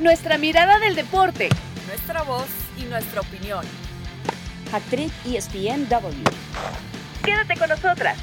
Nuestra mirada del deporte. Nuestra voz y nuestra opinión. Actriz ESPNW. Quédate con nosotras.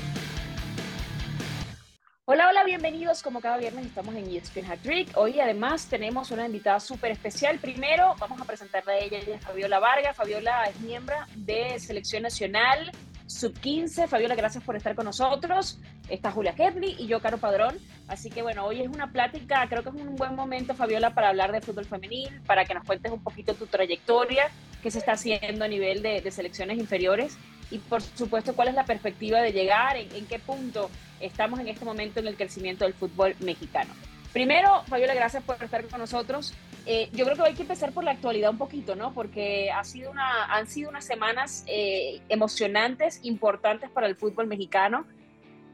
Hola, hola, bienvenidos. Como cada viernes estamos en ESPN Hat Hoy además tenemos una invitada súper especial. Primero vamos a presentarla a ella, ella es Fabiola Vargas. Fabiola es miembro de Selección Nacional Sub-15. Fabiola, gracias por estar con nosotros. Está Julia Ketley y yo, Caro Padrón. Así que bueno, hoy es una plática, creo que es un buen momento, Fabiola, para hablar de fútbol femenil, para que nos cuentes un poquito tu trayectoria, qué se está haciendo a nivel de, selecciones inferiores y por supuesto cuál es la perspectiva de llegar, en qué punto estamos en este momento en el crecimiento del fútbol mexicano. Primero, Fabiola, gracias por estar con nosotros. Eh, yo creo que hay que empezar por la actualidad un poquito, ¿no? Porque ha sido una, han sido unas semanas eh, emocionantes, importantes para el fútbol mexicano.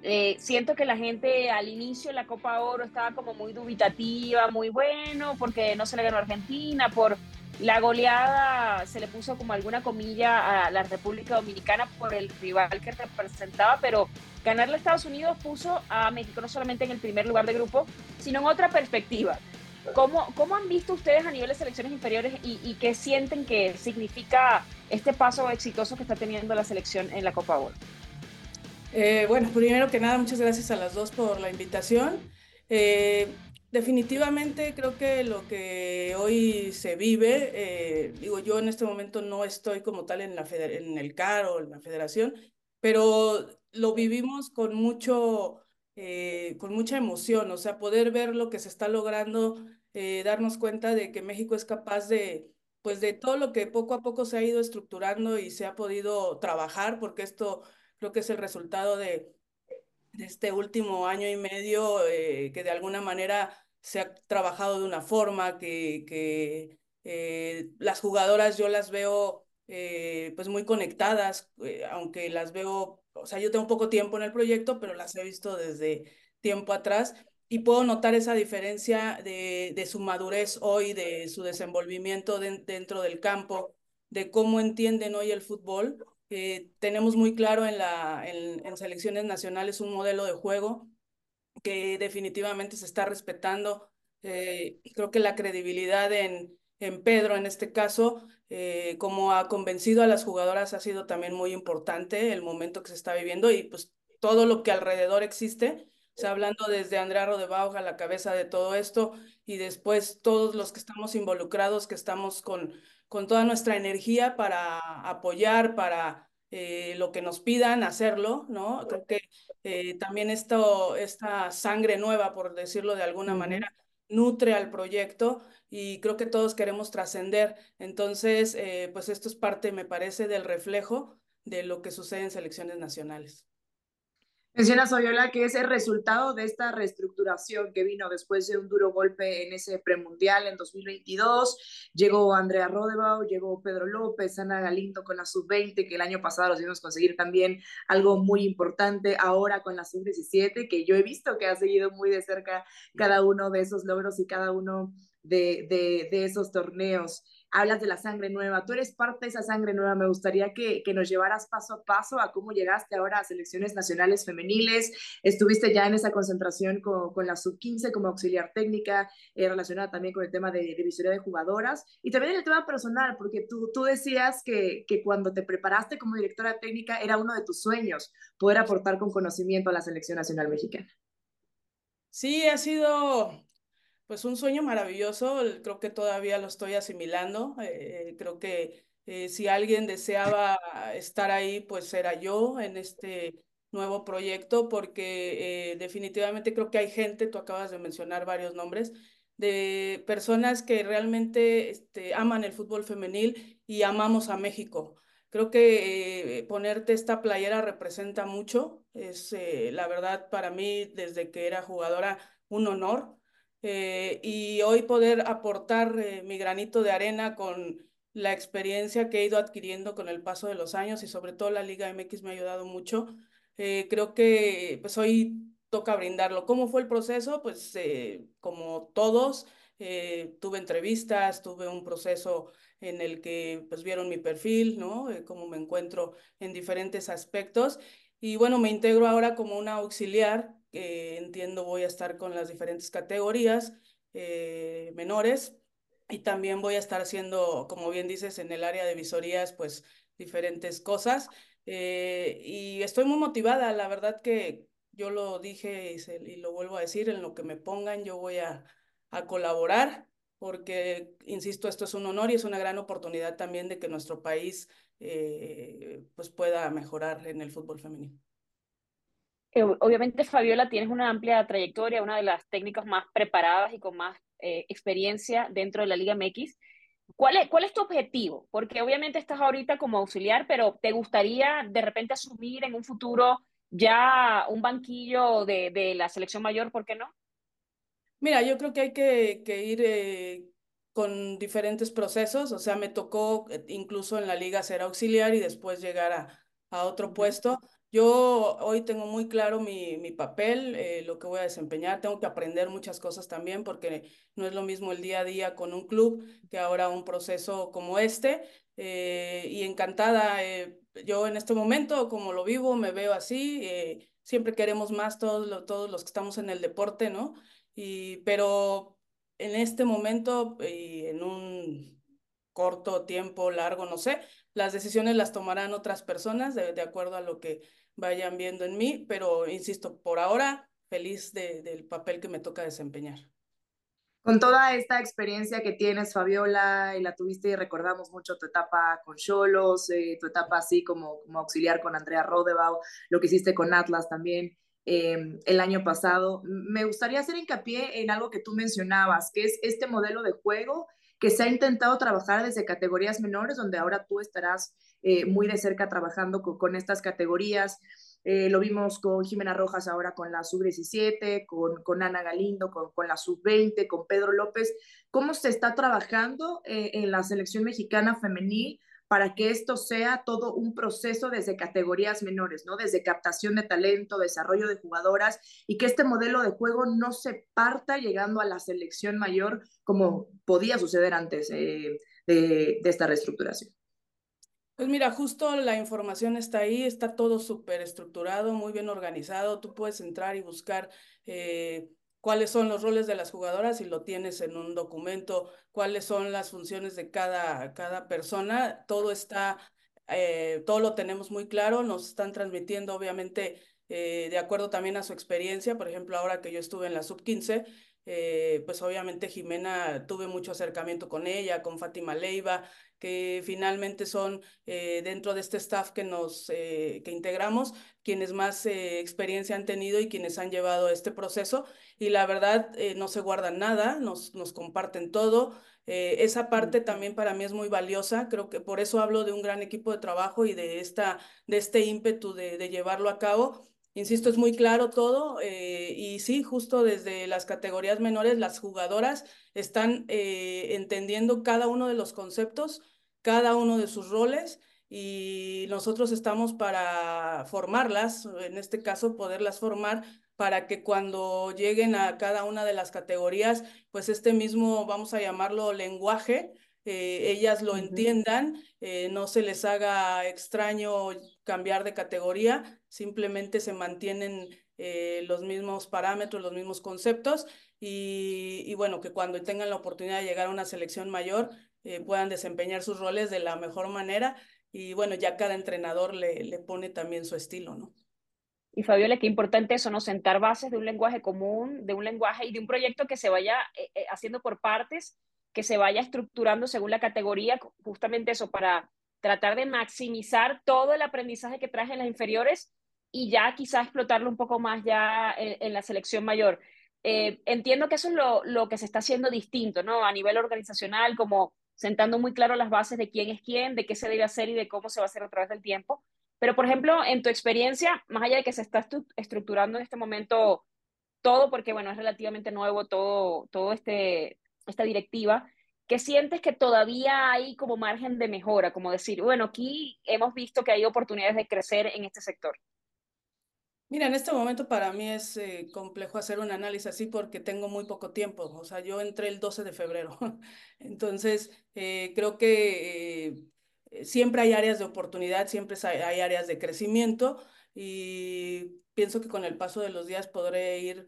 Eh, siento que la gente al inicio de la Copa Oro estaba como muy dubitativa, muy bueno, porque no se le ganó a Argentina, por la goleada se le puso como alguna comilla a la República Dominicana por el rival que representaba, pero ganarle a Estados Unidos puso a México no solamente en el primer lugar de grupo, sino en otra perspectiva. ¿Cómo, cómo han visto ustedes a nivel de selecciones inferiores y, qué sienten que significa este paso exitoso que está teniendo la selección en la Copa Oro? Eh, bueno, primero que nada, muchas gracias a las dos por la invitación. Eh, definitivamente creo que lo que hoy se vive, eh, digo, yo en este momento no estoy como tal en, la en el CAR o en la federación, pero lo vivimos con mucho, eh, con mucha emoción, o sea, poder ver lo que se está logrando, eh, darnos cuenta de que México es capaz de, pues de todo lo que poco a poco se ha ido estructurando y se ha podido trabajar, porque esto creo que es el resultado de, este último año y medio, eh, que de alguna manera se ha trabajado de una forma, que, que las jugadoras yo las veo pues muy conectadas, aunque las veo o sea, yo tengo poco tiempo en el proyecto, pero las he visto desde tiempo atrás y puedo notar esa diferencia de, de su madurez hoy, de su desenvolvimiento dentro del campo, de cómo entienden hoy el fútbol. Eh, tenemos muy claro en, la, en, en selecciones nacionales un modelo de juego que definitivamente se está respetando. Eh, creo que la credibilidad en, en Pedro, en este caso, eh, como ha convencido a las jugadoras ha sido también muy importante el momento que se está viviendo y pues todo lo que alrededor existe, o sea, hablando desde Andrea Rodebauja, la cabeza de todo esto, y después todos los que estamos involucrados, que estamos con, con toda nuestra energía para apoyar, para eh, lo que nos pidan, hacerlo, ¿no? Creo que eh, también esto, esta sangre nueva, por decirlo de alguna manera, nutre al proyecto y creo que todos queremos trascender. Entonces, eh, pues esto es parte, me parece, del reflejo de lo que sucede en selecciones nacionales. Menciona Soyola que es el resultado de esta reestructuración que vino después de un duro golpe en ese premundial en 2022. Llegó Andrea Rodebau, llegó Pedro López, Ana Galindo con la sub-20, que el año pasado los vimos conseguir también algo muy importante. Ahora con la sub-17, que yo he visto que ha seguido muy de cerca cada uno de esos logros y cada uno de, de, de esos torneos hablas de la sangre nueva, tú eres parte de esa sangre nueva, me gustaría que, que, nos llevaras paso a paso a cómo llegaste ahora a selecciones nacionales femeniles, estuviste ya en esa concentración con, con la sub-15 como auxiliar técnica, eh, relacionada también con el tema de, de de jugadoras y también el tema personal, porque tú, tú decías que, que cuando te preparaste como directora técnica era uno de tus sueños poder aportar con conocimiento a la selección nacional mexicana. Sí, ha sido pues un sueño maravilloso, creo que todavía lo estoy asimilando, eh, creo que eh, si alguien deseaba estar ahí, pues era yo en este nuevo proyecto, porque eh, definitivamente creo que hay gente, tú acabas de mencionar varios nombres, de personas que realmente este, aman el fútbol femenil y amamos a México. Creo que ponerte esta playera representa mucho, es la verdad para mí desde que era jugadora un honor eh, y hoy poder aportar eh, mi granito de arena con la experiencia que he ido adquiriendo con el paso de los años y sobre todo la Liga MX me ha ayudado mucho. Eh, creo que pues hoy toca brindarlo. ¿Cómo fue el proceso? Pues como todos, tuve entrevistas, tuve un proceso en el que pues vieron mi perfil, ¿no? cómo me encuentro en diferentes aspectos. Y bueno, me integro ahora como una auxiliar entiendo voy a estar con las diferentes categorías eh, menores y también voy a estar haciendo, como bien dices, en el área de visorías, pues diferentes cosas. Eh, y estoy muy motivada, la verdad que yo lo dije y, lo vuelvo a decir, en lo que me pongan yo voy a, a colaborar porque, insisto, esto es un honor y es una gran oportunidad también de que nuestro país eh, pues pueda mejorar en el fútbol femenino. Eh, obviamente, Fabiola, tienes una amplia trayectoria, una de las técnicas más preparadas y con más eh, experiencia dentro de la Liga MX. ¿Cuál es, ¿Cuál es tu objetivo? Porque obviamente estás ahorita como auxiliar, pero ¿te gustaría de repente asumir en un futuro ya un banquillo de, de la selección mayor? ¿Por qué no? Mira, yo creo que hay que, que ir eh, con diferentes procesos, o sea, me tocó incluso en la liga ser auxiliar y después llegar a, a otro puesto. Yo hoy tengo muy claro mi, mi papel, eh, lo que voy a desempeñar. Tengo que aprender muchas cosas también porque no es lo mismo el día a día con un club que ahora un proceso como este. Eh, y encantada, eh, yo en este momento, como lo vivo, me veo así. siempre queremos más todos, todos los que estamos en el deporte, ¿no? Y, pero en este momento y en un corto tiempo, largo, no sé, las decisiones las tomarán otras personas de, de acuerdo a lo que vayan viendo en mí, pero insisto, por ahora feliz de, del papel que me toca desempeñar. Con toda esta experiencia que tienes, Fabiola, y la tuviste y recordamos mucho tu etapa con Cholos, eh, tu etapa así como, como auxiliar con Andrea Rodebau, lo que hiciste con Atlas también eh, el año pasado, me gustaría hacer hincapié en algo que tú mencionabas, que es este modelo de juego que se ha intentado trabajar desde categorías menores, donde ahora tú estarás eh, muy de cerca trabajando con, estas categorías. Eh, lo vimos con Jimena Rojas ahora con la sub-17, con, con, Ana Galindo, con, con la sub-20, con Pedro López. ¿Cómo se está trabajando eh, en la selección mexicana femenil para que esto sea todo un proceso desde categorías menores, ¿no? Desde captación de talento, desarrollo de jugadoras y que este modelo de juego no se parta llegando a la selección mayor como podía suceder antes eh, de, de esta reestructuración. Pues mira, justo la información está ahí, está todo súper estructurado, muy bien organizado. Tú puedes entrar y buscar eh, cuáles son los roles de las jugadoras y lo tienes en un documento, cuáles son las funciones de cada, cada persona, todo está, eh, todo lo tenemos muy claro, nos están transmitiendo obviamente eh, de acuerdo también a su experiencia, por ejemplo, ahora que yo estuve en la sub-15, eh, pues obviamente Jimena tuve mucho acercamiento con ella, con Fátima Leiva, que finalmente son eh, dentro de este staff que nos eh, que integramos quienes más experiencia han tenido y quienes han llevado este proceso y la verdad no se guardan nada, nos, nos comparten todo. esa parte también para mí es muy valiosa, creo que por eso hablo de un gran equipo de trabajo y de, esta, de este ímpetu de, de llevarlo a cabo. Insisto, es muy claro todo y sí, justo desde las categorías menores, las jugadoras están entendiendo cada uno de los conceptos cada uno de sus roles y nosotros estamos para formarlas, en este caso poderlas formar para que cuando lleguen a cada una de las categorías, pues este mismo, vamos a llamarlo lenguaje, eh, ellas lo entiendan, eh, no se les haga extraño cambiar de categoría, simplemente se mantienen eh, los mismos parámetros, los mismos conceptos y, y, bueno, que cuando tengan la oportunidad de llegar a una selección mayor, eh, puedan desempeñar sus roles de la mejor manera y bueno, ya cada entrenador le, le pone también su estilo, ¿no? Y Fabiola, qué importante eso, ¿no? Sentar bases de un lenguaje común, de un lenguaje y de un proyecto que se vaya eh, eh, haciendo por partes, que se vaya estructurando según la categoría, justamente eso, para tratar de maximizar todo el aprendizaje que traje en las inferiores y ya quizás explotarlo un poco más ya en la selección mayor. entiendo que eso es lo, lo, que se está haciendo distinto, ¿no? A nivel organizacional, como sentando muy claro las bases de quién es quién, de qué se debe hacer y de cómo se va a hacer a través del tiempo. Pero, por ejemplo, en tu experiencia, más allá de que se está estructurando en este momento todo, porque, bueno, es relativamente nuevo todo, todo este, esta directiva, ¿qué sientes que todavía hay como margen de mejora? Como decir, bueno, aquí hemos visto que hay oportunidades de crecer en este sector. Mira, en este momento para mí es eh, complejo hacer un análisis así porque tengo muy poco tiempo. O sea, yo entré el 12 de febrero. Entonces, eh, creo que eh, siempre hay áreas de oportunidad, siempre hay, áreas de crecimiento y pienso que con el paso de los días podré ir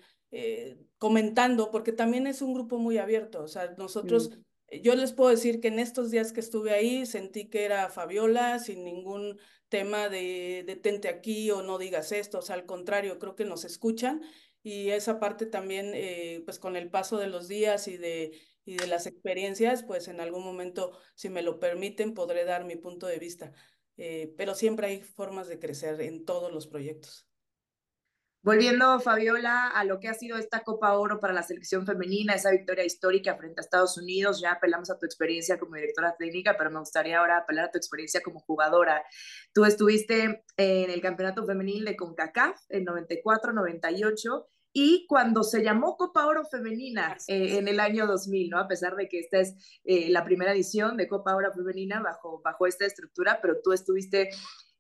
comentando porque también es un grupo muy abierto. O sea, nosotros... Mm yo les puedo decir que en estos días que estuve ahí sentí que era Fabiola sin ningún tema de detente aquí o no digas esto, o sea, al contrario, creo que nos escuchan y esa parte también, eh, pues con el paso de los días y de, y de las experiencias, pues en algún momento, si me lo permiten, podré dar mi punto de vista. Eh, pero siempre hay formas de crecer en todos los proyectos. Volviendo, Fabiola, a lo que ha sido esta Copa Oro para la selección femenina, esa victoria histórica frente a Estados Unidos, ya apelamos a tu experiencia como directora técnica, pero me gustaría ahora apelar a tu experiencia como jugadora. Tú estuviste en el campeonato femenil de CONCACAF en 94, 98 y cuando se llamó Copa Oro Femenina eh, en el año 2000, ¿no? A pesar de que esta es eh, la primera edición de Copa Oro Femenina bajo, bajo esta estructura, pero tú estuviste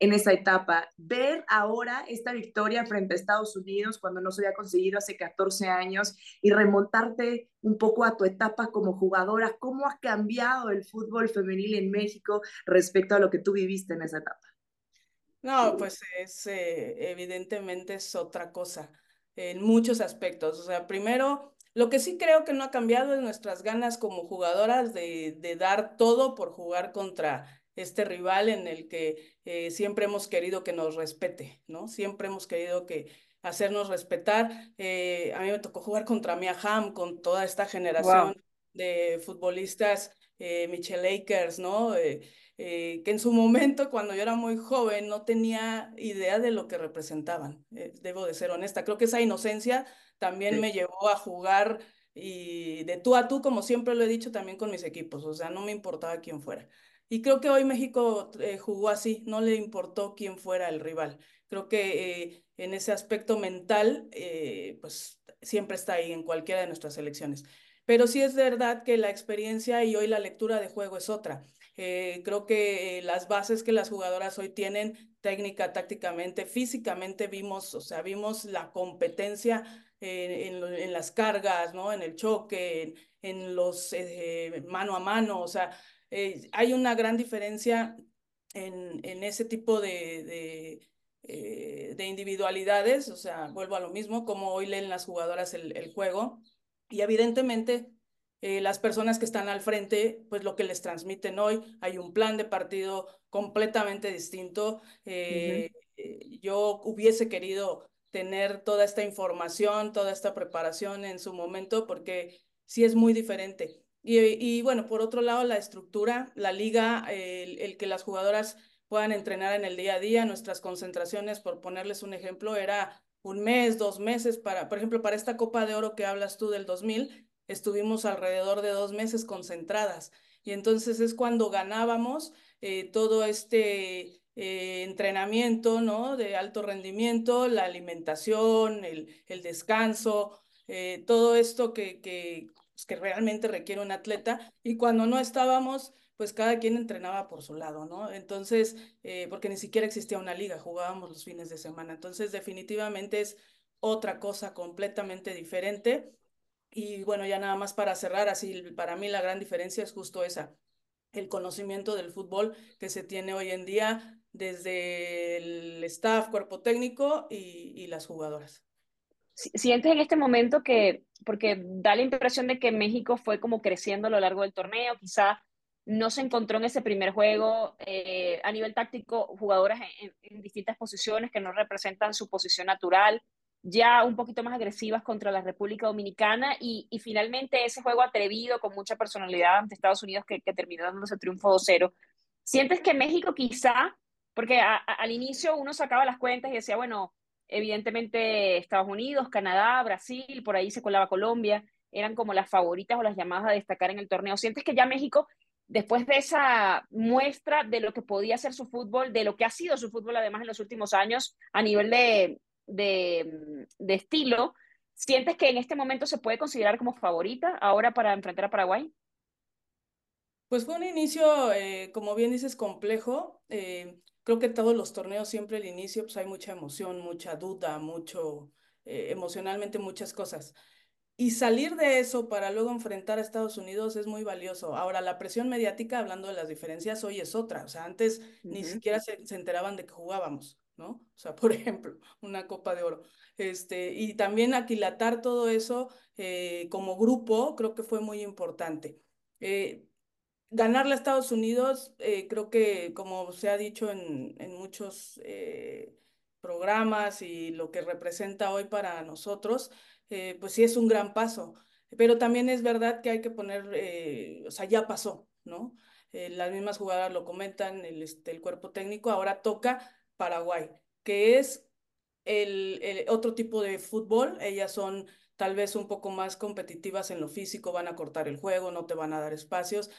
en esa etapa. Ver ahora esta victoria frente a Estados Unidos cuando no se había conseguido hace 14 años y remontarte un poco a tu etapa como jugadora, ¿cómo ha cambiado el fútbol femenil en México respecto a lo que tú viviste en esa etapa? No, pues es eh, evidentemente es otra cosa en muchos aspectos. O sea, primero, lo que sí creo que no ha cambiado es nuestras ganas como jugadoras de, de dar todo por jugar contra este rival en el que eh, siempre hemos querido que nos respete, ¿no? Siempre hemos querido que hacernos respetar. Eh, a mí me tocó jugar contra Mia Hamm, con toda esta generación de futbolistas, eh, Michelle Akers, ¿no? Eh, que en su momento, cuando yo era muy joven, no tenía idea de lo que representaban. Eh, debo de ser honesta. Creo que esa inocencia también me llevó a jugar y de tú a tú, como siempre lo he dicho también con mis equipos. O sea, no me importaba quién fuera. Y creo que hoy México eh, jugó así, no le importó quién fuera el rival. Creo que en ese aspecto mental, pues siempre está ahí en cualquiera de nuestras selecciones. Pero sí es verdad que la experiencia y hoy la lectura de juego es otra. Eh, creo que las bases que las jugadoras hoy tienen, técnica, tácticamente, físicamente, vimos, o sea, vimos la competencia en, las cargas, ¿no? En el choque, en, los eh, mano a mano, o sea, eh, hay una gran diferencia en, en ese tipo de, de, de, individualidades, o sea, vuelvo a lo mismo, como hoy leen las jugadoras el, el juego, y evidentemente eh, las personas que están al frente, pues lo que les transmiten hoy, hay un plan de partido completamente distinto. Eh, eh, yo hubiese querido tener toda esta información, toda esta preparación en su momento, porque sí es muy diferente. Y, bueno, por otro lado, la estructura, la liga, el, que las jugadoras puedan entrenar en el día a día, nuestras concentraciones, por ponerles un ejemplo, era un mes, dos meses para, por ejemplo, para esta Copa de Oro que hablas tú del 2000, estuvimos alrededor de dos meses concentradas. Y entonces es cuando ganábamos eh, todo este eh, entrenamiento, ¿no? De alto rendimiento, la alimentación, el, el descanso, eh, todo esto que, que, pues, que realmente requiere un atleta. Y cuando no estábamos, pues cada quien entrenaba por su lado, ¿no? Entonces, porque ni siquiera existía una liga, jugábamos los fines de semana. Entonces, definitivamente es otra cosa completamente diferente y bueno, ya nada más para cerrar, así para mí la gran diferencia es justo esa, el conocimiento del fútbol que se tiene hoy en día desde el staff, cuerpo técnico y, y las jugadoras. ¿Sientes en este momento que, porque da la impresión de que México fue como creciendo a lo largo del torneo, quizá no se encontró en ese primer juego eh, a nivel táctico jugadoras en, distintas posiciones que no representan su posición natural, ya un poquito más agresivas contra la República Dominicana y, y finalmente ese juego atrevido con mucha personalidad ante Estados Unidos que, que terminó dándose triunfo 2-0. ¿Sientes que México quizá, porque al inicio uno sacaba las cuentas y decía, bueno, evidentemente Estados Unidos, Canadá, Brasil, por ahí se colaba Colombia, eran como las favoritas o las llamadas a destacar en el torneo. ¿Sientes que ya México, después de esa muestra de lo que podía ser su fútbol, de lo que ha sido su fútbol además en los últimos años a nivel de, de, estilo, ¿sientes que en este momento se puede considerar como favorita ahora para enfrentar a Paraguay? Pues fue un inicio, eh, como bien dices, complejo. Eh, creo que todos los torneos siempre el inicio pues hay mucha emoción, mucha duda, mucho, eh, emocionalmente muchas cosas. Y salir de eso para luego enfrentar a Estados Unidos es muy valioso. Ahora, la presión mediática, hablando de las diferencias, hoy es otra. O sea, antes uh -huh. ni siquiera se, se enteraban de que jugábamos. ¿no? O sea, por ejemplo, una copa de oro. Este, y también aquilatar todo eso eh, como grupo, creo que fue muy importante. Eh, ganarle a Estados Unidos, eh, creo que como se ha dicho en, en muchos eh, programas y lo que representa hoy para nosotros, eh, pues sí es un gran paso. Pero también es verdad que hay que poner, o sea, ya pasó, ¿no? las mismas jugadoras lo comentan, el, este, el cuerpo técnico, ahora toca Paraguay, que es el, el, otro tipo de fútbol, ellas son tal vez un poco más competitivas en lo físico, van a cortar el juego, no te van a dar espacios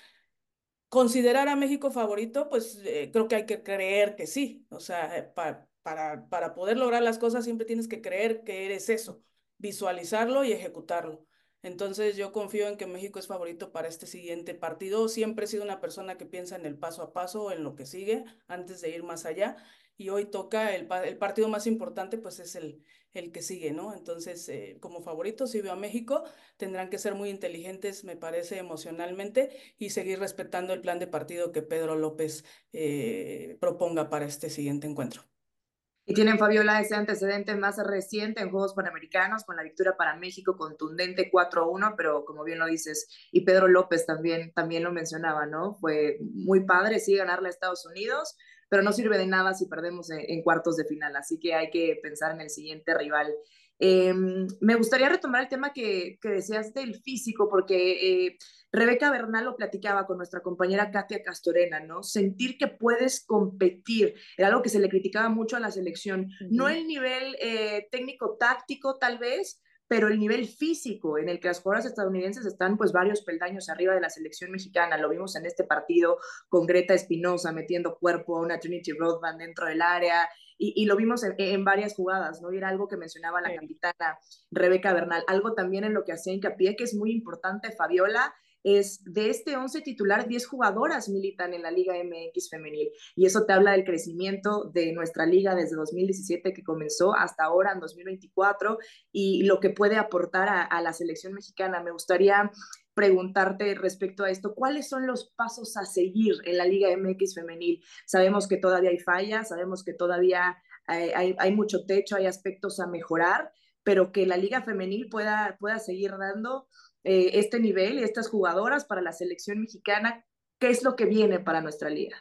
considerar a México favorito, pues eh, creo que hay que creer que sí. O sea, eh, para, para, para poder lograr las cosas siempre tienes que creer que eres eso, visualizarlo y ejecutarlo. Entonces yo confío en que México es favorito para este siguiente partido. Siempre he sido una persona que piensa en el paso a paso, en lo que sigue, antes de ir más allá. Y hoy toca el partido más importante, pues es el, el que sigue, ¿no? Entonces, eh, como favorito, si veo a México, tendrán que ser muy inteligentes, me parece, emocionalmente y seguir respetando el plan de partido que Pedro López eh, proponga para este siguiente encuentro. Y tienen, Fabiola, ese antecedente más reciente en Juegos Panamericanos con la victoria para México contundente 4-1, pero como bien lo dices, y Pedro López también, también lo mencionaba, ¿no? Fue muy padre, sí, ganarle a Estados Unidos, pero no sirve de nada si perdemos en, cuartos de final, así que hay que pensar en el siguiente rival. Eh, me gustaría retomar el tema que, que decías del físico, porque eh, Rebeca Bernal lo platicaba con nuestra compañera Katia Castorena, ¿no? Sentir que puedes competir, era algo que se le criticaba mucho a la selección, uh -huh. no el nivel eh, técnico-táctico tal vez, pero el nivel físico en el que las jugadoras estadounidenses están pues varios peldaños arriba de la selección mexicana, lo vimos en este partido con Greta Espinosa metiendo cuerpo a una Trinity Rodman dentro del área y, y lo vimos en, en, varias jugadas, ¿no? Y era algo que mencionaba la capitana Rebeca Bernal, algo también en lo que hacía hincapié que es muy importante Fabiola, es de este 11 titular, 10 jugadoras militan en la Liga MX femenil. Y eso te habla del crecimiento de nuestra liga desde 2017 que comenzó hasta ahora en 2024 y lo que puede aportar a, la selección mexicana. Me gustaría preguntarte respecto a esto, ¿cuáles son los pasos a seguir en la Liga MX femenil? Sabemos que todavía hay fallas, sabemos que todavía hay, hay, hay mucho techo, hay aspectos a mejorar, pero que la Liga femenil pueda, pueda seguir dando eh, este nivel y estas jugadoras para la selección mexicana? ¿Qué es lo que viene para nuestra liga?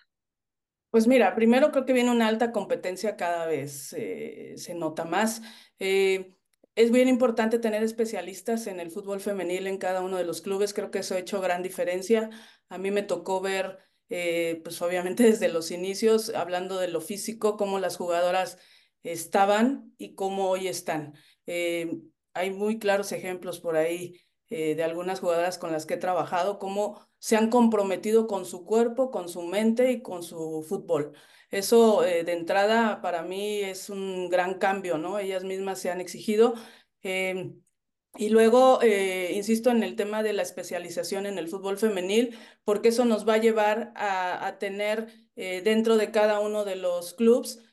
Pues mira, primero creo que viene una alta competencia cada vez, eh, se nota más. Eh, es bien importante tener especialistas en el fútbol femenil en cada uno de los clubes, creo que eso ha hecho gran diferencia. A mí me tocó ver, eh, pues obviamente desde los inicios, hablando de lo físico, cómo las jugadoras estaban y cómo hoy están. Eh, hay muy claros ejemplos por ahí eh, de algunas jugadoras con las que he trabajado, cómo se han comprometido con su cuerpo, con su mente y con su fútbol. Eso eh, de entrada para mí es un gran cambio, ¿no? Ellas mismas se han exigido. Eh, y luego, insisto en el tema de la especialización en el fútbol femenil, porque eso nos va a llevar a, a tener dentro de cada uno de los clubes,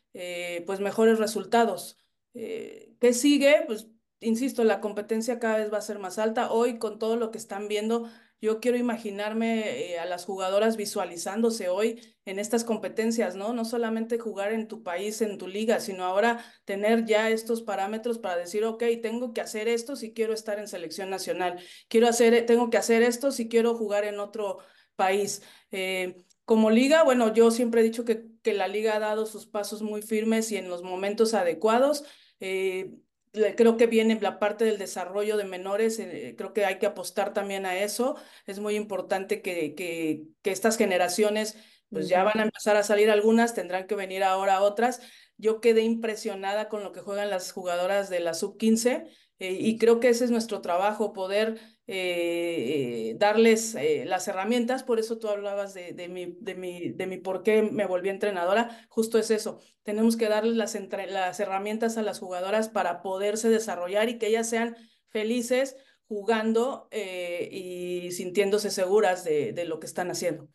pues mejores resultados. ¿Qué sigue? Pues insisto, la competencia cada vez va a ser más alta. Hoy, con todo lo que están viendo, yo quiero imaginarme eh, a las jugadoras visualizándose hoy en estas competencias, ¿no? No solamente jugar en tu país, en tu liga, sino ahora tener ya estos parámetros para decir, ok, tengo que hacer esto si quiero estar en selección nacional, quiero hacer, tengo que hacer esto si quiero jugar en otro país. Eh, como liga, bueno, yo siempre he dicho que, que la liga ha dado sus pasos muy firmes y en los momentos adecuados. Eh, creo que viene la parte del desarrollo de menores, eh, creo que hay que apostar también a eso. Es muy importante que, que, que estas generaciones, pues ya van a empezar a salir algunas, tendrán que venir ahora otras. Yo quedé impresionada con lo que juegan las jugadoras de la sub-15 eh, y creo que ese es nuestro trabajo, poder eh, darles eh, las herramientas, por eso tú hablabas de, de, mi, de, mi, de mi por qué me volví entrenadora, justo es eso, tenemos que darles las, entre, las herramientas a las jugadoras para poderse desarrollar y que ellas sean felices jugando y sintiéndose seguras de, de, lo que están haciendo.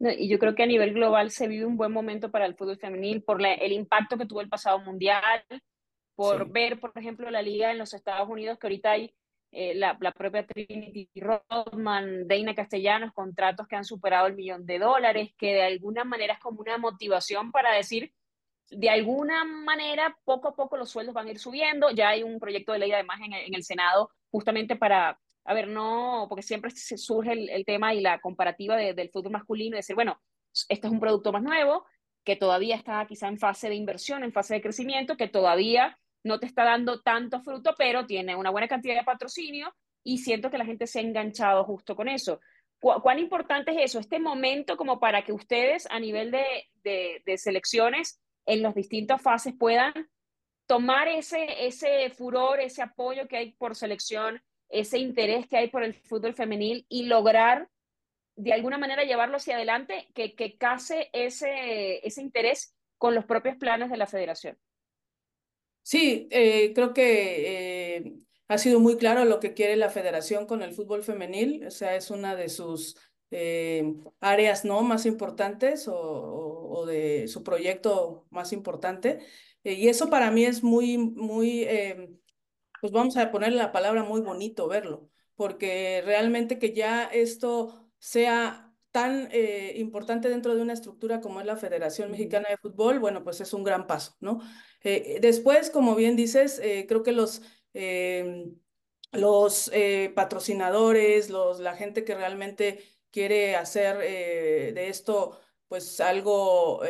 Y yo creo que a nivel global se vive un buen momento para el fútbol femenil por el impacto que tuvo el pasado mundial, por sí. ver, por ejemplo, la liga en los Estados Unidos, que ahorita hay eh, la, la, propia Trinity Rodman, Deina Castellanos, contratos que han superado el millón de dólares, que de alguna manera es como una motivación para decir, de alguna manera, poco a poco los sueldos van a ir subiendo. Ya hay un proyecto de ley además en, en el Senado justamente para, a ver, no, porque siempre se surge el, tema y la comparativa del fútbol masculino, decir, bueno, este es un producto más nuevo, que todavía está quizá en fase de inversión, en fase de crecimiento, que todavía no te está dando tanto fruto, pero tiene una buena cantidad de patrocinio y siento que la gente se ha enganchado justo con eso. ¿Cuán importante es eso? Este momento como para que ustedes a nivel de, de, selecciones en las distintas fases puedan tomar ese, ese furor, ese apoyo que hay por selección, ese interés que hay por el fútbol femenil y lograr de alguna manera llevarlo hacia adelante, que, que case ese, ese interés con los propios planes de la federación. Sí, eh, creo que eh, ha sido muy claro lo que quiere la federación con el fútbol femenil, o sea, es una de sus eh, áreas no más importantes o, o, de su proyecto más importante. y eso para mí es muy, muy, pues vamos a ponerle la palabra muy bonito verlo, porque realmente que ya esto sea tan eh, importante dentro de una estructura como es la Federación Mexicana de Fútbol, bueno, pues es un gran paso, ¿no? Eh, después, como bien dices, eh, creo que los, los patrocinadores, los, la gente que realmente quiere hacer de esto, pues algo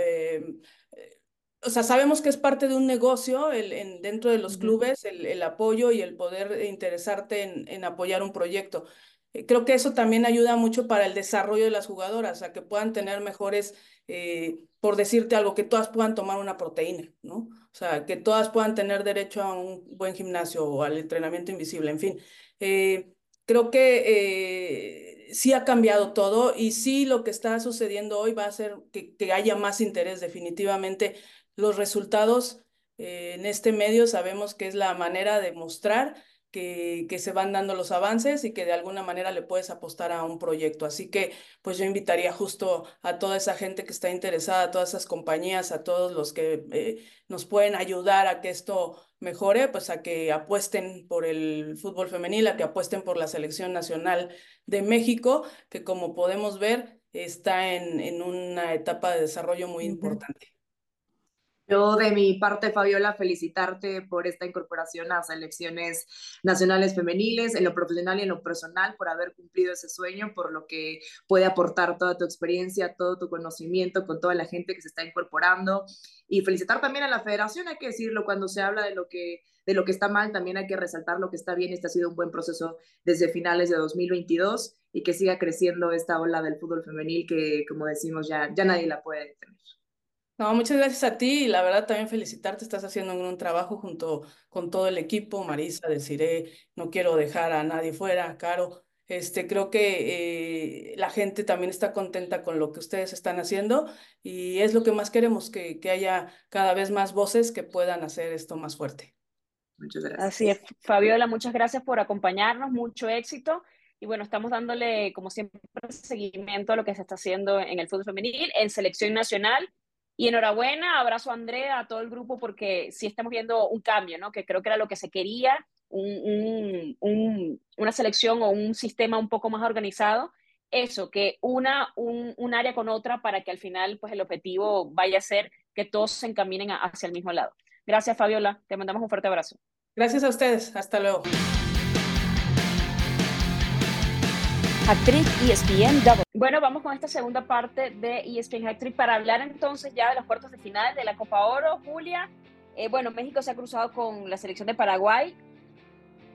o sea, sabemos que es parte de un negocio el, en, dentro de los clubes, el, el, apoyo y el poder interesarte en, en, apoyar un proyecto. Eh, creo que eso también ayuda mucho para el desarrollo de las jugadoras, a que puedan tener mejores, eh, por decirte algo, que todas puedan tomar una proteína, ¿no? O sea, que todas puedan tener derecho a un buen gimnasio o al entrenamiento invisible, en fin. Eh, creo que sí ha cambiado todo y sí lo que está sucediendo hoy va a hacer que, que haya más interés definitivamente. Los resultados en este medio sabemos que es la manera de mostrar que, que, se van dando los avances y que de alguna manera le puedes apostar a un proyecto. Así que pues yo invitaría justo a toda esa gente que está interesada, a todas esas compañías, a todos los que eh, nos pueden ayudar a que esto mejore, pues a que apuesten por el fútbol femenil, a que apuesten por la selección nacional de México, que como podemos ver está en, en una etapa de desarrollo muy importante. Yo de mi parte, Fabiola, felicitarte por esta incorporación a selecciones nacionales femeniles, en lo profesional y en lo personal, por haber cumplido ese sueño, por lo que puede aportar toda tu experiencia, todo tu conocimiento con toda la gente que se está incorporando. Y felicitar también a la federación, hay que decirlo, cuando se habla de lo que de lo que está mal, también hay que resaltar lo que está bien. Este ha sido un buen proceso desde finales de 2022 y que siga creciendo esta ola del fútbol femenil que, como decimos, ya, ya nadie la puede detener. No, muchas gracias a ti y la verdad también felicitarte, estás haciendo un, trabajo junto con todo el equipo, Marisa, deciré, no quiero dejar a nadie fuera, Caro, este, creo que eh, la gente también está contenta con lo que ustedes están haciendo y es lo que más queremos, que, que haya cada vez más voces que puedan hacer esto más fuerte. Muchas gracias. Así es, Fabiola, muchas gracias por acompañarnos, mucho éxito. Y bueno, estamos dándole, como siempre, seguimiento a lo que se está haciendo en el fútbol femenil, en selección nacional y enhorabuena, abrazo a Andrea, a todo el grupo, porque sí estamos viendo un cambio, ¿no? Que creo que era lo que se quería, un, un, una selección o un sistema un poco más organizado. Eso, que una un, un, área con otra para que al final pues el objetivo vaya a ser que todos se encaminen hacia el mismo lado. Gracias, Fabiola. Te mandamos un fuerte abrazo. Gracias a ustedes. Hasta luego. Actriz ESPN Bueno, vamos con esta segunda parte de ESPN Actriz para hablar entonces ya de los cuartos de final de la Copa Oro. Julia, eh, bueno, México se ha cruzado con la selección de Paraguay.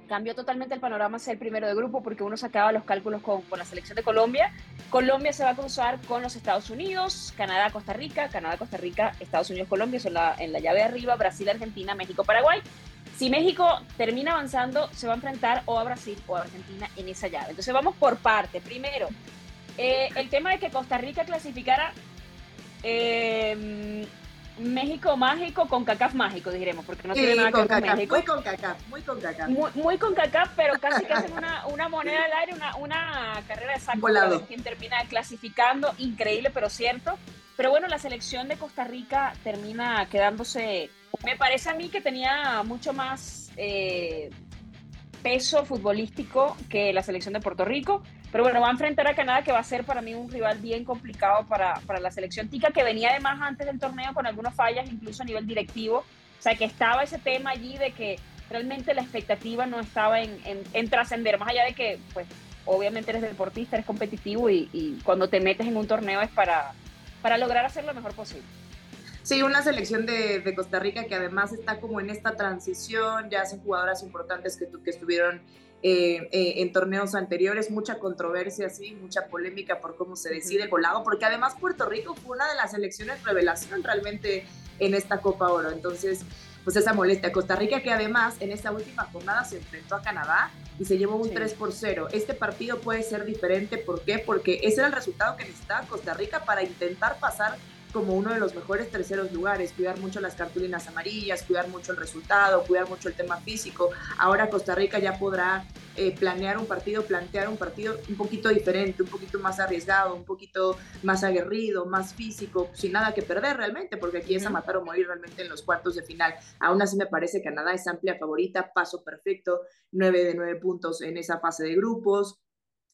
Cambió totalmente el panorama ser el primero de grupo porque uno sacaba los cálculos con, con la selección de Colombia. Colombia se va a cruzar con los Estados Unidos, Canadá, Costa Rica, Canadá, Costa Rica, Estados Unidos, Colombia, son la, en la llave de arriba, Brasil, Argentina, México, Paraguay. Si México termina avanzando, se va a enfrentar o a Brasil o a Argentina en esa llave. Entonces vamos por parte. Primero, eh, el tema de que Costa Rica clasificara eh, México mágico con CACAF mágico, diremos, porque no tiene nada que ver con México. Muy con CACAF, muy con CACAF. Muy, con CACAF, pero casi que hacen una, una moneda al aire, una, una carrera de saco. Quien termina clasificando, increíble, pero cierto. Pero bueno, la selección de Costa Rica termina quedándose me parece a mí que tenía mucho más eh, peso futbolístico que la selección de Puerto Rico. Pero bueno, va a enfrentar a Canadá, que va a ser para mí un rival bien complicado para, para la selección tica, que venía además antes del torneo con algunas fallas, incluso a nivel directivo. O sea, que estaba ese tema allí de que realmente la expectativa no estaba en, en, trascender, más allá de que, pues, obviamente eres deportista, eres competitivo y, y, cuando te metes en un torneo es para, para lograr hacer lo mejor posible. Sí, una selección de, de, Costa Rica que además está como en esta transición, ya hacen jugadoras importantes que, que estuvieron eh, eh, en torneos anteriores, mucha controversia, sí, mucha polémica por cómo se decide el volado, porque además Puerto Rico fue una de las selecciones revelación realmente en esta Copa Oro, entonces pues esa molestia. Costa Rica que además en esta última jornada se enfrentó a Canadá y se llevó un 3 por 0. Este partido puede ser diferente, ¿por qué? Porque ese era el resultado que necesitaba Costa Rica para intentar pasar como uno de los mejores terceros lugares, cuidar mucho las cartulinas amarillas, cuidar mucho el resultado, cuidar mucho el tema físico. Ahora Costa Rica ya podrá eh, planear un partido, plantear un partido un poquito diferente, un poquito más arriesgado, un poquito más aguerrido, más físico, sin nada que perder realmente, porque aquí es a matar o morir realmente en los cuartos de final. Aún así me parece que Canadá es amplia favorita, paso perfecto, 9 de 9 puntos en esa fase de grupos.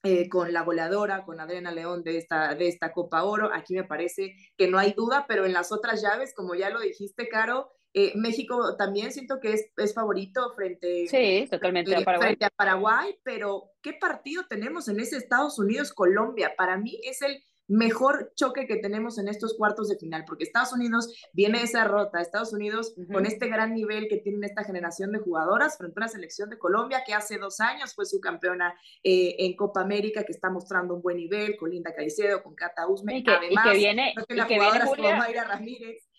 Eh, con la goleadora, con Adriana León de esta, de esta Copa Oro. Aquí me parece que no hay duda, pero en las otras llaves, como ya lo dijiste, Caro, eh, México también siento que es, es favorito frente, sí, totalmente a Paraguay. frente a Paraguay, pero ¿qué partido tenemos en ese Estados Unidos-Colombia? Para mí es el mejor choque que tenemos en estos cuartos de final, porque Estados Unidos viene esa rota, Estados Unidos con este gran nivel que tiene esta generación de jugadoras frente a una selección de Colombia que hace dos años fue su campeona eh, en Copa América, que está mostrando un buen nivel, con Linda Caicedo, con Cata Usme, y que, además, que viene, que la jugadora Julia, Mayra Ramírez.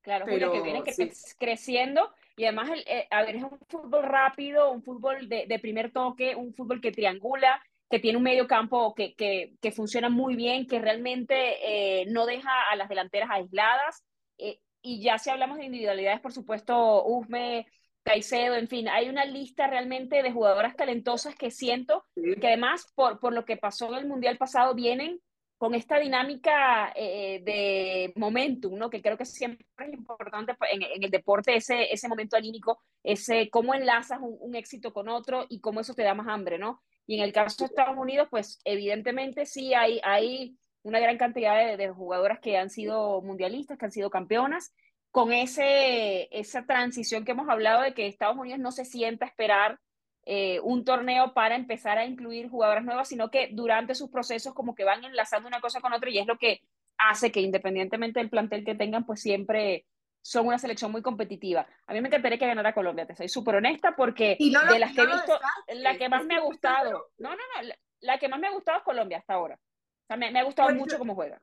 Claro, pero, que viene creciendo y además, el, eh, a ver, es un fútbol rápido, un fútbol de, de primer toque, un fútbol que triangula, que tiene un medio campo que, que, que funciona muy bien, que realmente eh, no deja a las delanteras aisladas. Eh, y ya si hablamos de individualidades, por supuesto, Usme, Caicedo, en fin, hay una lista realmente de jugadoras talentosas que siento que además, por, por lo que pasó en el Mundial pasado, vienen con esta dinámica eh, de momentum, ¿no? que creo que siempre es importante en, en, el deporte, ese, ese momento anímico, ese cómo enlazas un, un, éxito con otro y cómo eso te da más hambre, ¿no? Y en el caso de Estados Unidos, pues evidentemente sí hay, hay una gran cantidad de, jugadoras que han sido mundialistas, que han sido campeonas, con ese, esa transición que hemos hablado de que Estados Unidos no se sienta a esperar eh, un torneo para empezar a incluir jugadoras nuevas, sino que durante sus procesos como que van enlazando una cosa con otra y es lo que hace que independientemente del plantel que tengan, pues siempre son una selección muy competitiva. A mí me encantaría que ganara Colombia, te soy súper honesta, porque de las que he visto, la que más me ha gustado, no, no, no, la, que más me ha gustado es Colombia hasta ahora. O sea, me, me ha gustado pues mucho cómo juega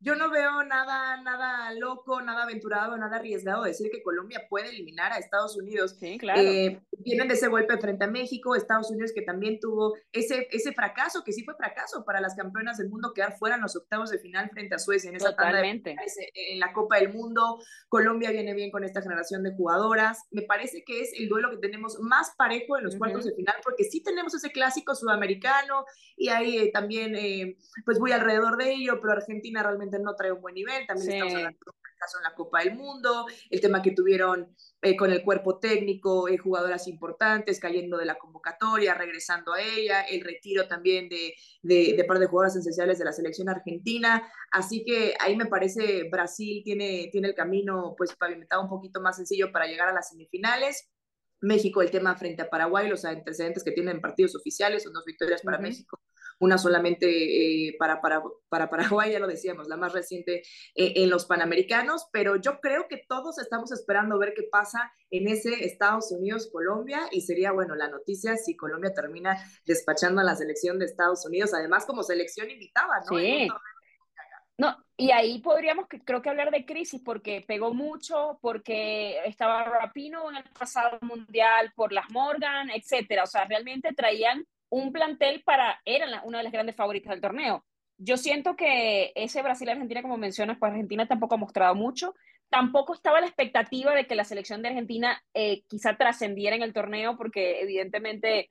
yo no veo nada, nada loco, nada aventurado, nada arriesgado decir que Colombia puede eliminar a Estados Unidos. Sí, claro. Eh, vienen de ese golpe frente a México, Estados Unidos que también tuvo ese, ese fracaso, que sí fue fracaso para las campeonas del mundo quedar fuera en los octavos de final frente a Suecia en esa Totalmente. tanda en la Copa del Mundo. Colombia viene bien con esta generación de jugadoras. Me parece que es el duelo que tenemos más parejo en los cuartos de final, porque sí tenemos ese clásico sudamericano y ahí eh, también, eh, pues voy alrededor de ello, pero Argentina realmente no trae un buen nivel, también estamos hablando de caso en la Copa del Mundo, el tema que tuvieron eh, con el cuerpo técnico, eh, jugadoras importantes cayendo de la convocatoria, regresando a ella, el retiro también de, de, de par de jugadoras esenciales de la selección argentina, así que ahí me parece Brasil tiene, tiene el camino pues pavimentado un poquito más sencillo para llegar a las semifinales. México, el tema frente a Paraguay, los antecedentes que tienen partidos oficiales, son dos victorias para México, una solamente eh, para, para, para, Paraguay, ya lo decíamos, la más reciente eh, en los Panamericanos, pero yo creo que todos estamos esperando ver qué pasa en ese Estados Unidos-Colombia y sería, bueno, la noticia si Colombia termina despachando a la selección de Estados Unidos, además como selección invitada, ¿no? Sí. No, y ahí podríamos, creo que hablar de crisis, porque pegó mucho, porque estaba Rapino en el pasado mundial, por las Morgan, etcétera. O sea, realmente traían un plantel para, eran una de las grandes favoritas del torneo. Yo siento que ese Brasil-Argentina, como mencionas, pues Argentina tampoco ha mostrado mucho. Tampoco estaba la expectativa de que la selección de Argentina eh, quizá trascendiera en el torneo, porque evidentemente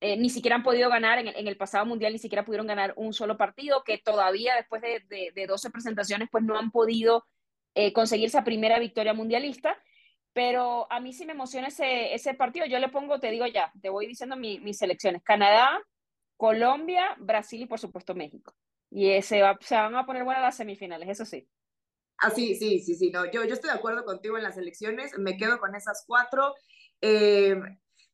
eh, ni siquiera han podido ganar en, el pasado mundial, ni siquiera pudieron ganar un solo partido, que todavía después de, de, 12 presentaciones, pues no han podido eh, conseguir esa primera victoria mundialista. Pero a mí sí me emociona ese, ese partido. Yo le pongo, te digo ya, te voy diciendo mis selecciones. Canadá, Colombia, Brasil y por supuesto México. Y ese va, se van a poner buenas las semifinales, eso sí. Ah, sí, sí, sí, sí, no, yo, yo estoy de acuerdo contigo en las elecciones, me quedo con esas cuatro. Eh,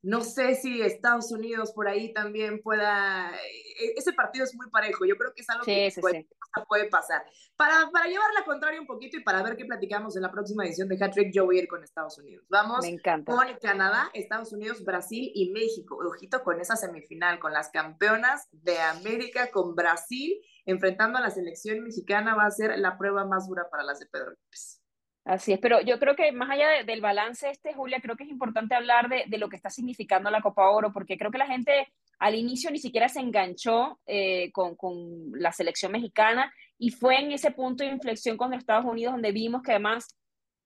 no sé si Estados Unidos por ahí también pueda. E-, ese partido es muy parejo. Yo creo que es algo que puede, puede, pasar. Para, para llevar la contraria un poquito y para ver qué platicamos en la próxima edición de Hat Trick, yo voy a ir con Estados Unidos. Vamos con Canadá, Estados Unidos, Brasil y México. Ojito con esa semifinal, con las campeonas de América, con Brasil enfrentando a la selección mexicana. Va a ser la prueba más dura para las de Pedro López. Así es, pero yo creo que más allá del balance este, Julia, creo que es importante hablar de, de, lo que está significando la Copa Oro, porque creo que la gente al inicio ni siquiera se enganchó eh, con, con, la selección mexicana y fue en ese punto de inflexión con Estados Unidos donde vimos que además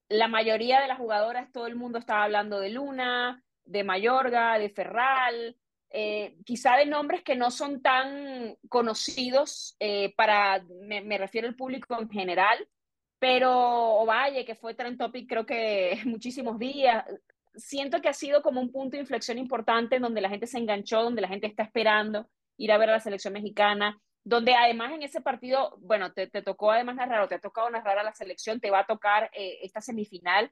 la mayoría de las jugadoras, todo el mundo estaba hablando de Luna, de Mayorga, de Ferral, eh, quizá de nombres que no son tan conocidos eh, para, me, me refiero al público en general, pero Ovalle, que fue trend topic creo que muchísimos días, siento que ha sido como un punto de inflexión importante en donde la gente se enganchó, donde la gente está esperando ir a ver a la selección mexicana, donde además en ese partido, bueno, te, te tocó además narrar o te ha tocado narrar a la selección, te va a tocar eh, esta semifinal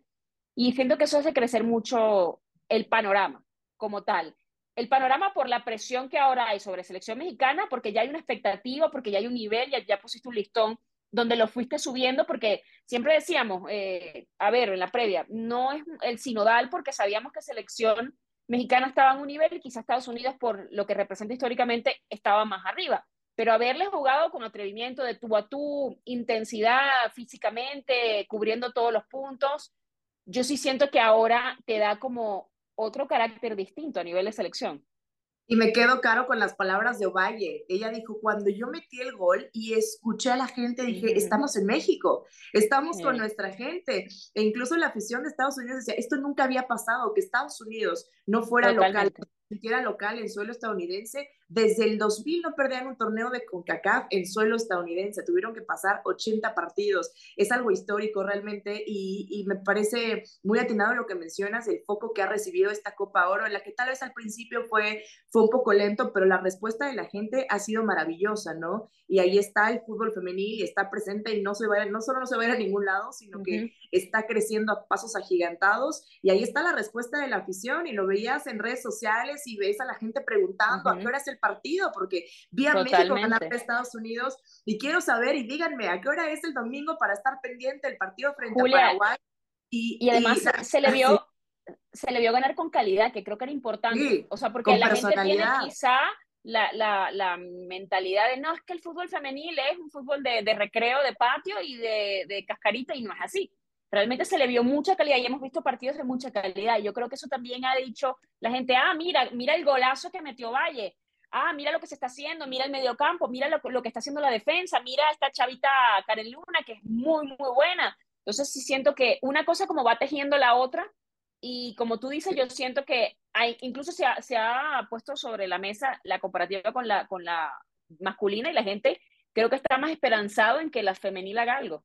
y siento que eso hace crecer mucho el panorama como tal. El panorama por la presión que ahora hay sobre selección mexicana, porque ya hay una expectativa, porque ya hay un nivel, ya, ya pusiste un listón donde lo fuiste subiendo, porque siempre decíamos, eh, a ver, en la previa, no es el sinodal porque sabíamos que selección mexicana estaba en un nivel y quizás Estados Unidos, por lo que representa históricamente, estaba más arriba. Pero haberle jugado con atrevimiento de tú a tú, intensidad físicamente, cubriendo todos los puntos, yo sí siento que ahora te da como otro carácter distinto a nivel de selección. Y me quedo caro con las palabras de Ovalle. Ella dijo, cuando yo metí el gol y escuché a la gente, dije, estamos en México, estamos con nuestra gente. E incluso la afición de Estados Unidos decía, esto nunca había pasado, que Estados Unidos no fuera local, siquiera local en suelo estadounidense, desde el 2000 no perdían un torneo de CONCACAF en suelo estadounidense, tuvieron que pasar 80 partidos. Es algo histórico realmente y, y, me parece muy atinado lo que mencionas, el foco que ha recibido esta Copa Oro, en la que tal vez al principio fue, fue un poco lento, pero la respuesta de la gente ha sido maravillosa, ¿no? Y ahí está el fútbol femenil está presente y no, se va, no solo no se va a ir a ningún lado, sino que está creciendo a pasos agigantados y ahí está la respuesta de la afición y lo veías en redes sociales y ves a la gente preguntando a qué hora es el partido, porque vi a México ganar a Estados Unidos y quiero saber y díganme a qué hora es el domingo para estar pendiente del partido frente a Paraguay. Y, además se le vio se le vio ganar con calidad, que creo que era importante. o sea, porque la gente tiene quizá la, la, la, mentalidad de no, es que el fútbol femenil es un fútbol de, de recreo, de patio y de, de, cascarita, y no es así. Realmente se le vio mucha calidad y hemos visto partidos de mucha calidad. Y yo creo que eso también ha dicho la gente, ah, mira, mira el golazo que metió Valle, ah, mira lo que se está haciendo, mira el mediocampo, mira lo, lo que está haciendo la defensa, mira esta chavita Karen Luna, que es muy, muy buena. Entonces sí siento que una cosa como va tejiendo la otra y como tú dices, yo siento que hay, incluso se ha, se ha puesto sobre la mesa la comparativa con la, con la masculina y la gente creo que está más esperanzado en que la femenil haga algo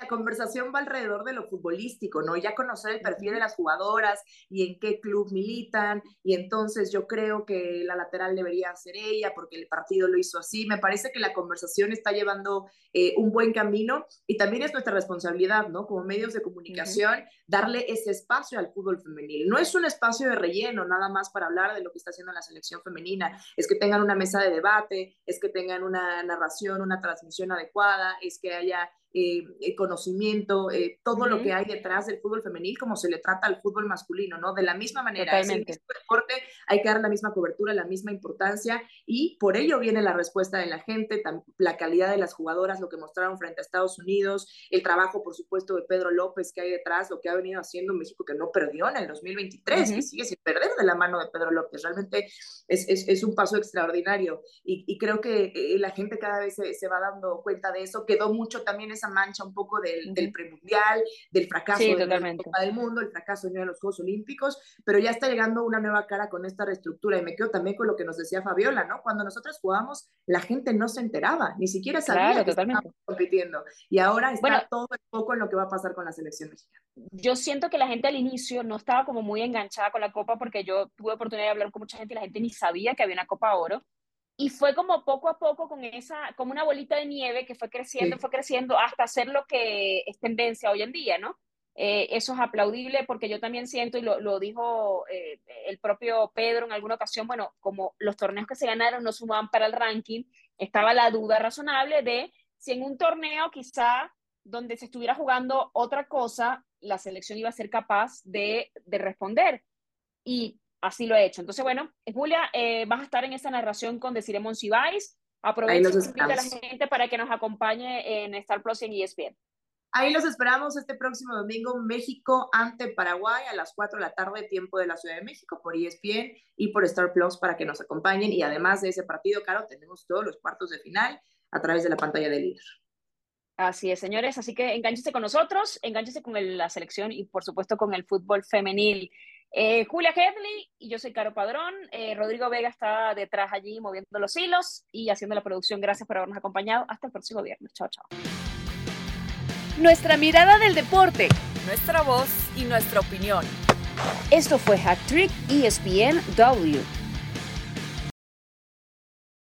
la conversación va alrededor de lo futbolístico, ¿no? Ya conocer el perfil de las jugadoras y en qué club militan, y entonces yo creo que la lateral debería ser ella porque el partido lo hizo así. Me parece que la conversación está llevando eh, un buen camino y también es nuestra responsabilidad, ¿no? Como medios de comunicación, darle ese espacio al fútbol femenil. No es un espacio de relleno nada más para hablar de lo que está haciendo la selección femenina, es que tengan una mesa de debate, es que tengan una narración, una transmisión adecuada, es que haya eh, conocimiento, eh, todo lo que hay detrás del fútbol femenil, como se le trata al fútbol masculino, ¿no? De la misma manera, en el deporte hay que dar la misma cobertura, la misma importancia, y por ello viene la respuesta de la gente, la calidad de las jugadoras, lo que mostraron frente a Estados Unidos, el trabajo, por supuesto, de Pedro López que hay detrás, lo que ha venido haciendo México, que no perdió en el 2023, y sigue sin perder de la mano de Pedro López. Realmente es, es, es un paso extraordinario, y, y, creo que eh, la gente cada vez se, se va dando cuenta de eso. Quedó mucho también esa mancha un poco del, del premundial, del fracaso de la Copa del Mundo, el fracaso de los Juegos Olímpicos, pero ya está llegando una nueva cara con esta reestructura. Y me quedo también con lo que nos decía Fabiola, ¿no? Cuando nosotros jugamos, la gente no se enteraba, ni siquiera sabía que estábamos compitiendo. Y ahora está todo un poco en lo que va a pasar con la selección mexicana. Yo siento que la gente al inicio no estaba como muy enganchada con la Copa porque yo tuve oportunidad de hablar con mucha gente y la gente ni sabía que había una Copa Oro y fue como poco a poco con esa, como una bolita de nieve que fue creciendo, fue creciendo hasta ser lo que es tendencia hoy en día, ¿no? Eh, eso es aplaudible porque yo también siento, y lo, dijo eh, el propio Pedro en alguna ocasión, bueno, como los torneos que se ganaron no sumaban para el ranking, estaba la duda razonable de si en un torneo quizá donde se estuviera jugando otra cosa, la selección iba a ser capaz de, de responder. Y así lo he hecho. Entonces, bueno, Julia, eh, vas a estar en esta narración con Desiree Monsiváis. Aprovecha a la gente para que nos acompañe en Star Plus y en ESPN. Ahí los esperamos este próximo domingo, México ante Paraguay a las 4 de la tarde, tiempo de la Ciudad de México, por ESPN y por Star Plus para que nos acompañen. Y además de ese partido, claro, tenemos todos los cuartos de final a través de la pantalla de líder. Así es, señores. Así que enganchese con nosotros, enganchese con la selección y, por supuesto, con el fútbol femenil. Eh, Julia Hedley y yo soy Caro Padrón. Eh, Rodrigo Vega está detrás allí moviendo los hilos y haciendo la producción. Gracias por habernos acompañado. Hasta el próximo viernes. Chao, chao. Nuestra mirada del deporte. Nuestra voz y nuestra opinión. Esto fue Hack Trick ESPN W.